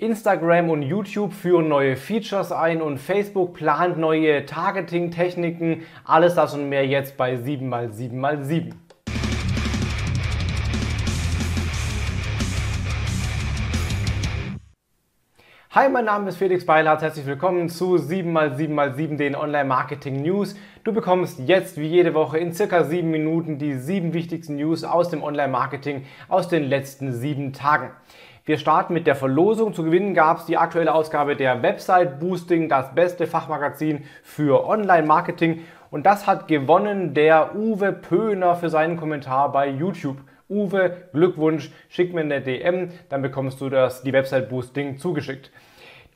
Instagram und YouTube führen neue Features ein und Facebook plant neue Targeting-Techniken. Alles das und mehr jetzt bei 7x7x7. Hi, mein Name ist Felix Beilhardt. Herzlich willkommen zu 7x7x7, den Online-Marketing News. Du bekommst jetzt wie jede Woche in circa sieben Minuten die sieben wichtigsten News aus dem Online-Marketing aus den letzten sieben Tagen. Wir starten mit der Verlosung. Zu gewinnen gab es die aktuelle Ausgabe der Website Boosting, das beste Fachmagazin für Online-Marketing. Und das hat gewonnen der Uwe Pöhner für seinen Kommentar bei YouTube. Uwe, Glückwunsch, schick mir eine DM, dann bekommst du das, die Website Boosting zugeschickt.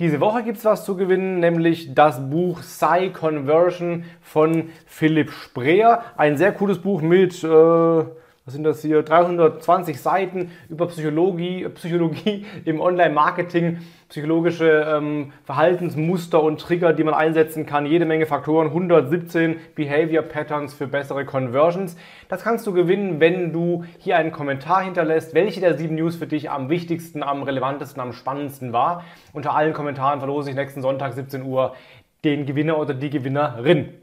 Diese Woche gibt es was zu gewinnen, nämlich das Buch Psy Conversion von Philipp Spreer. Ein sehr cooles Buch mit äh, was sind das hier, 320 Seiten über Psychologie, Psychologie im Online-Marketing, psychologische ähm, Verhaltensmuster und Trigger, die man einsetzen kann, jede Menge Faktoren, 117 Behavior Patterns für bessere Conversions. Das kannst du gewinnen, wenn du hier einen Kommentar hinterlässt, welche der sieben News für dich am wichtigsten, am relevantesten, am spannendsten war. Unter allen Kommentaren verlose ich nächsten Sonntag 17 Uhr den Gewinner oder die Gewinnerin.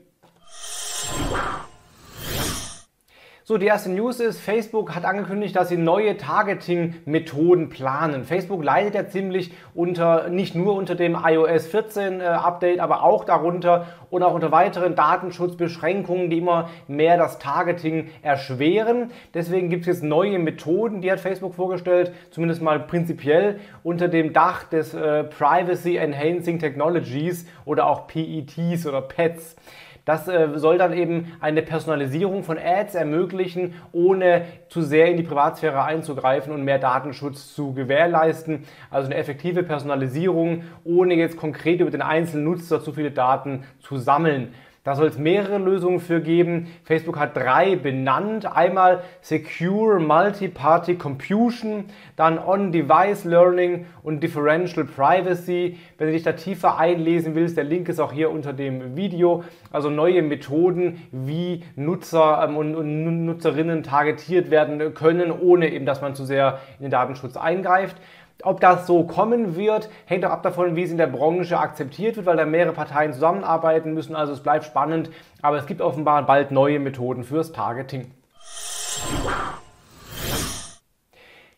So, die erste News ist, Facebook hat angekündigt, dass sie neue Targeting-Methoden planen. Facebook leidet ja ziemlich unter, nicht nur unter dem iOS 14 äh, Update, aber auch darunter und auch unter weiteren Datenschutzbeschränkungen, die immer mehr das Targeting erschweren. Deswegen gibt es jetzt neue Methoden, die hat Facebook vorgestellt, zumindest mal prinzipiell unter dem Dach des äh, Privacy Enhancing Technologies oder auch PETs oder PETs. Das äh, soll dann eben eine Personalisierung von Ads ermöglichen, ohne zu sehr in die Privatsphäre einzugreifen und mehr Datenschutz zu gewährleisten. Also eine effektive Personalisierung, ohne jetzt konkret über den einzelnen Nutzer zu viele Daten zu sammeln. Da soll es mehrere Lösungen für geben. Facebook hat drei benannt. Einmal Secure Multi-Party Computation, dann On-Device Learning und Differential Privacy. Wenn du dich da tiefer einlesen willst, der Link ist auch hier unter dem Video. Also neue Methoden, wie Nutzer ähm, und Nutzerinnen targetiert werden können, ohne eben, dass man zu sehr in den Datenschutz eingreift. Ob das so kommen wird, hängt auch ab davon, wie es in der Branche akzeptiert wird, weil da mehrere Parteien zusammenarbeiten müssen. Also es bleibt spannend, aber es gibt offenbar bald neue Methoden fürs Targeting.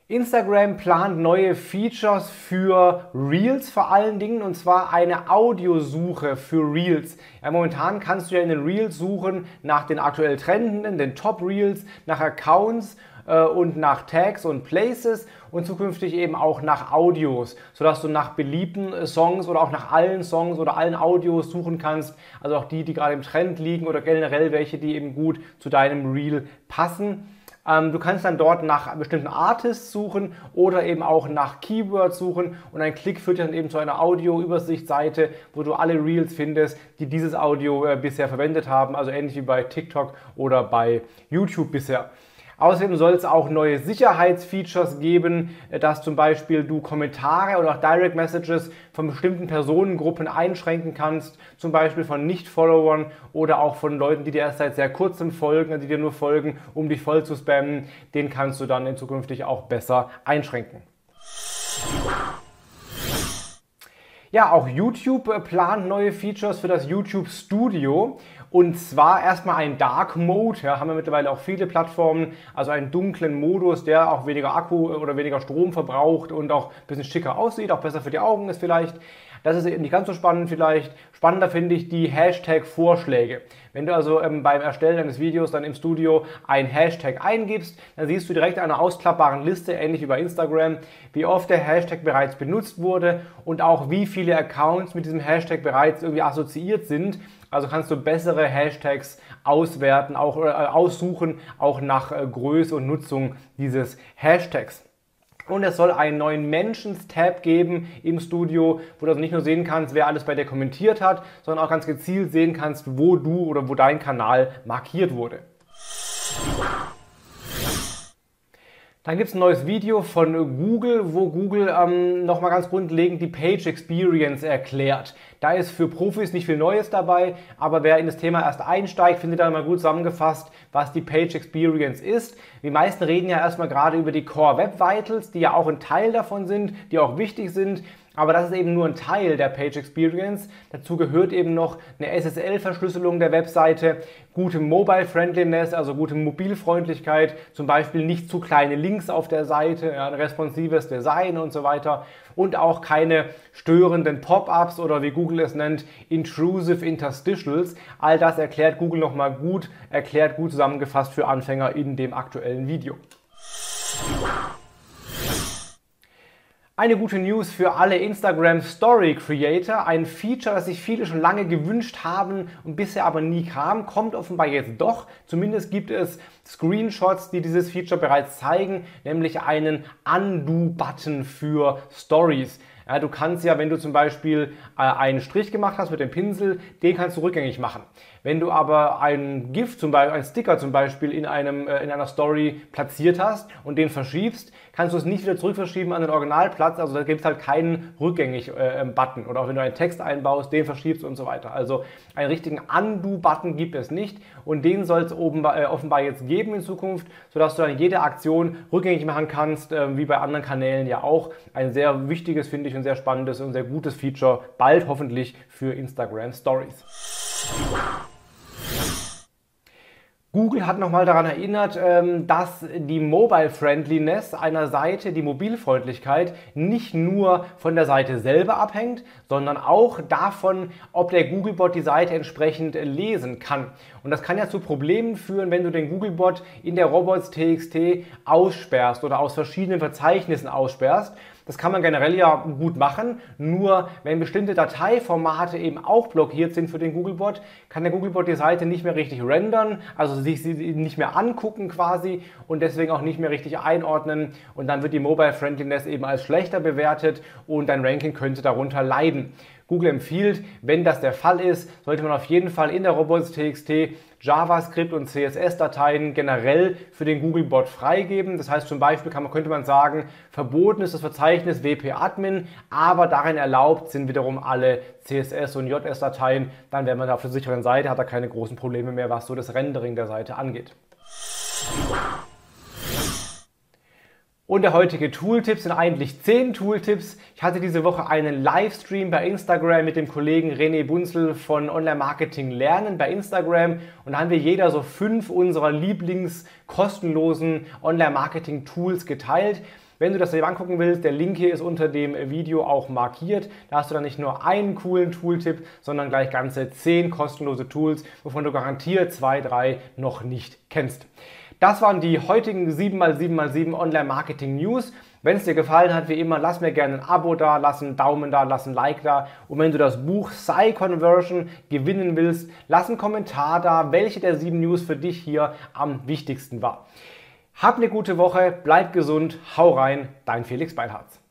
Instagram plant neue Features für Reels vor allen Dingen und zwar eine Audiosuche für Reels. Ja, momentan kannst du ja in den Reels suchen nach den aktuell Trendenden, den Top Reels, nach Accounts äh, und nach Tags und Places und zukünftig eben auch nach Audios, sodass du nach beliebten äh, Songs oder auch nach allen Songs oder allen Audios suchen kannst, also auch die, die gerade im Trend liegen oder generell welche, die eben gut zu deinem Reel passen. Ähm, du kannst dann dort nach bestimmten Artists suchen oder eben auch nach Keywords suchen und ein Klick führt dann eben zu einer Audio-Übersichtsseite, wo du alle Reels findest, die dieses Audio äh, bisher verwendet haben, also ähnlich wie bei TikTok oder bei YouTube bisher. Außerdem soll es auch neue Sicherheitsfeatures geben, äh, dass zum Beispiel du Kommentare oder auch Direct Messages von bestimmten Personengruppen einschränken kannst, zum Beispiel von Nicht-Followern oder auch von Leuten, die dir erst seit sehr kurzem folgen, die dir nur folgen, um dich voll zu spammen. Den kannst du dann in zukünftig auch besser einschränken. Ja, auch YouTube äh, plant neue Features für das YouTube Studio. Und zwar erstmal ein Dark Mode, ja, haben wir mittlerweile auch viele Plattformen, also einen dunklen Modus, der auch weniger Akku oder weniger Strom verbraucht und auch ein bisschen schicker aussieht, auch besser für die Augen ist vielleicht. Das ist eben nicht ganz so spannend vielleicht. Spannender finde ich die Hashtag-Vorschläge. Wenn du also ähm, beim Erstellen deines Videos dann im Studio ein Hashtag eingibst, dann siehst du direkt eine ausklappbaren Liste, ähnlich wie bei Instagram, wie oft der Hashtag bereits benutzt wurde und auch wie viele Accounts mit diesem Hashtag bereits irgendwie assoziiert sind. Also kannst du bessere Hashtags auswerten, auch äh, aussuchen, auch nach äh, Größe und Nutzung dieses Hashtags. Und es soll einen neuen Mentions-Tab geben im Studio, wo du also nicht nur sehen kannst, wer alles bei dir kommentiert hat, sondern auch ganz gezielt sehen kannst, wo du oder wo dein Kanal markiert wurde. Dann gibt es ein neues Video von Google, wo Google ähm, nochmal ganz grundlegend die Page Experience erklärt. Da ist für Profis nicht viel Neues dabei, aber wer in das Thema erst einsteigt, findet dann mal gut zusammengefasst, was die Page Experience ist. Die meisten reden ja erstmal gerade über die Core Web Vitals, die ja auch ein Teil davon sind, die auch wichtig sind. Aber das ist eben nur ein Teil der Page Experience. Dazu gehört eben noch eine SSL-Verschlüsselung der Webseite, gute Mobile Friendliness, also gute Mobilfreundlichkeit, zum Beispiel nicht zu kleine Links auf der Seite, ja, ein responsives Design und so weiter und auch keine störenden Pop-ups oder wie Google es nennt, intrusive interstitials. All das erklärt Google nochmal gut, erklärt gut zusammengefasst für Anfänger in dem aktuellen Video. Eine gute News für alle Instagram Story Creator. Ein Feature, das sich viele schon lange gewünscht haben und bisher aber nie kam, kommt offenbar jetzt doch. Zumindest gibt es Screenshots, die dieses Feature bereits zeigen, nämlich einen Undo-Button für Stories. Ja, du kannst ja, wenn du zum Beispiel äh, einen Strich gemacht hast mit dem Pinsel, den kannst du rückgängig machen. Wenn du aber ein GIF, zum Beispiel, ein Sticker zum Beispiel in, einem, äh, in einer Story platziert hast und den verschiebst, kannst du es nicht wieder zurückverschieben an den Originalplatz. Also da gibt es halt keinen Rückgängig-Button. Äh, Oder auch wenn du einen Text einbaust, den verschiebst und so weiter. Also einen richtigen Undo-Button gibt es nicht. Und den soll es offenbar jetzt geben in Zukunft, sodass du dann jede Aktion rückgängig machen kannst, äh, wie bei anderen Kanälen ja auch. Ein sehr wichtiges, finde ich, und sehr spannendes und sehr gutes Feature. Bald hoffentlich für Instagram Stories. Google hat nochmal daran erinnert, ähm, dass die Mobile Friendliness einer Seite, die Mobilfreundlichkeit, nicht nur von der Seite selber abhängt, sondern auch davon, ob der Googlebot die Seite entsprechend lesen kann. Und das kann ja zu Problemen führen, wenn du den Googlebot in der Robots.txt aussperrst oder aus verschiedenen Verzeichnissen aussperrst. Das kann man generell ja gut machen, nur wenn bestimmte Dateiformate eben auch blockiert sind für den Googlebot, kann der Googlebot die Seite nicht mehr richtig rendern, also sich sie nicht mehr angucken quasi und deswegen auch nicht mehr richtig einordnen und dann wird die Mobile Friendliness eben als schlechter bewertet und dein Ranking könnte darunter leiden. Google empfiehlt, wenn das der Fall ist, sollte man auf jeden Fall in der Robots.txt JavaScript und CSS-Dateien generell für den Googlebot freigeben. Das heißt zum Beispiel man, könnte man sagen, verboten ist das Verzeichnis wp-admin, aber darin erlaubt sind wiederum alle CSS- und JS-Dateien. Dann wäre man auf der sicheren Seite, hat er keine großen Probleme mehr, was so das Rendering der Seite angeht. Und der heutige Tooltip sind eigentlich 10 Tooltips. Ich hatte diese Woche einen Livestream bei Instagram mit dem Kollegen René Bunzel von Online Marketing Lernen bei Instagram und da haben wir jeder so fünf unserer Lieblings kostenlosen Online Marketing Tools geteilt. Wenn du das dir angucken willst, der Link hier ist unter dem Video auch markiert. Da hast du dann nicht nur einen coolen Tooltip, sondern gleich ganze 10 kostenlose Tools, wovon du garantiert zwei, drei noch nicht kennst. Das waren die heutigen 7x7x7 Online Marketing News. Wenn es dir gefallen hat, wie immer, lass mir gerne ein Abo da, lass einen Daumen da, lass ein Like da. Und wenn du das Buch Psy Conversion gewinnen willst, lass einen Kommentar da, welche der sieben News für dich hier am wichtigsten war. Hab eine gute Woche, bleib gesund, hau rein, dein Felix Beilharz.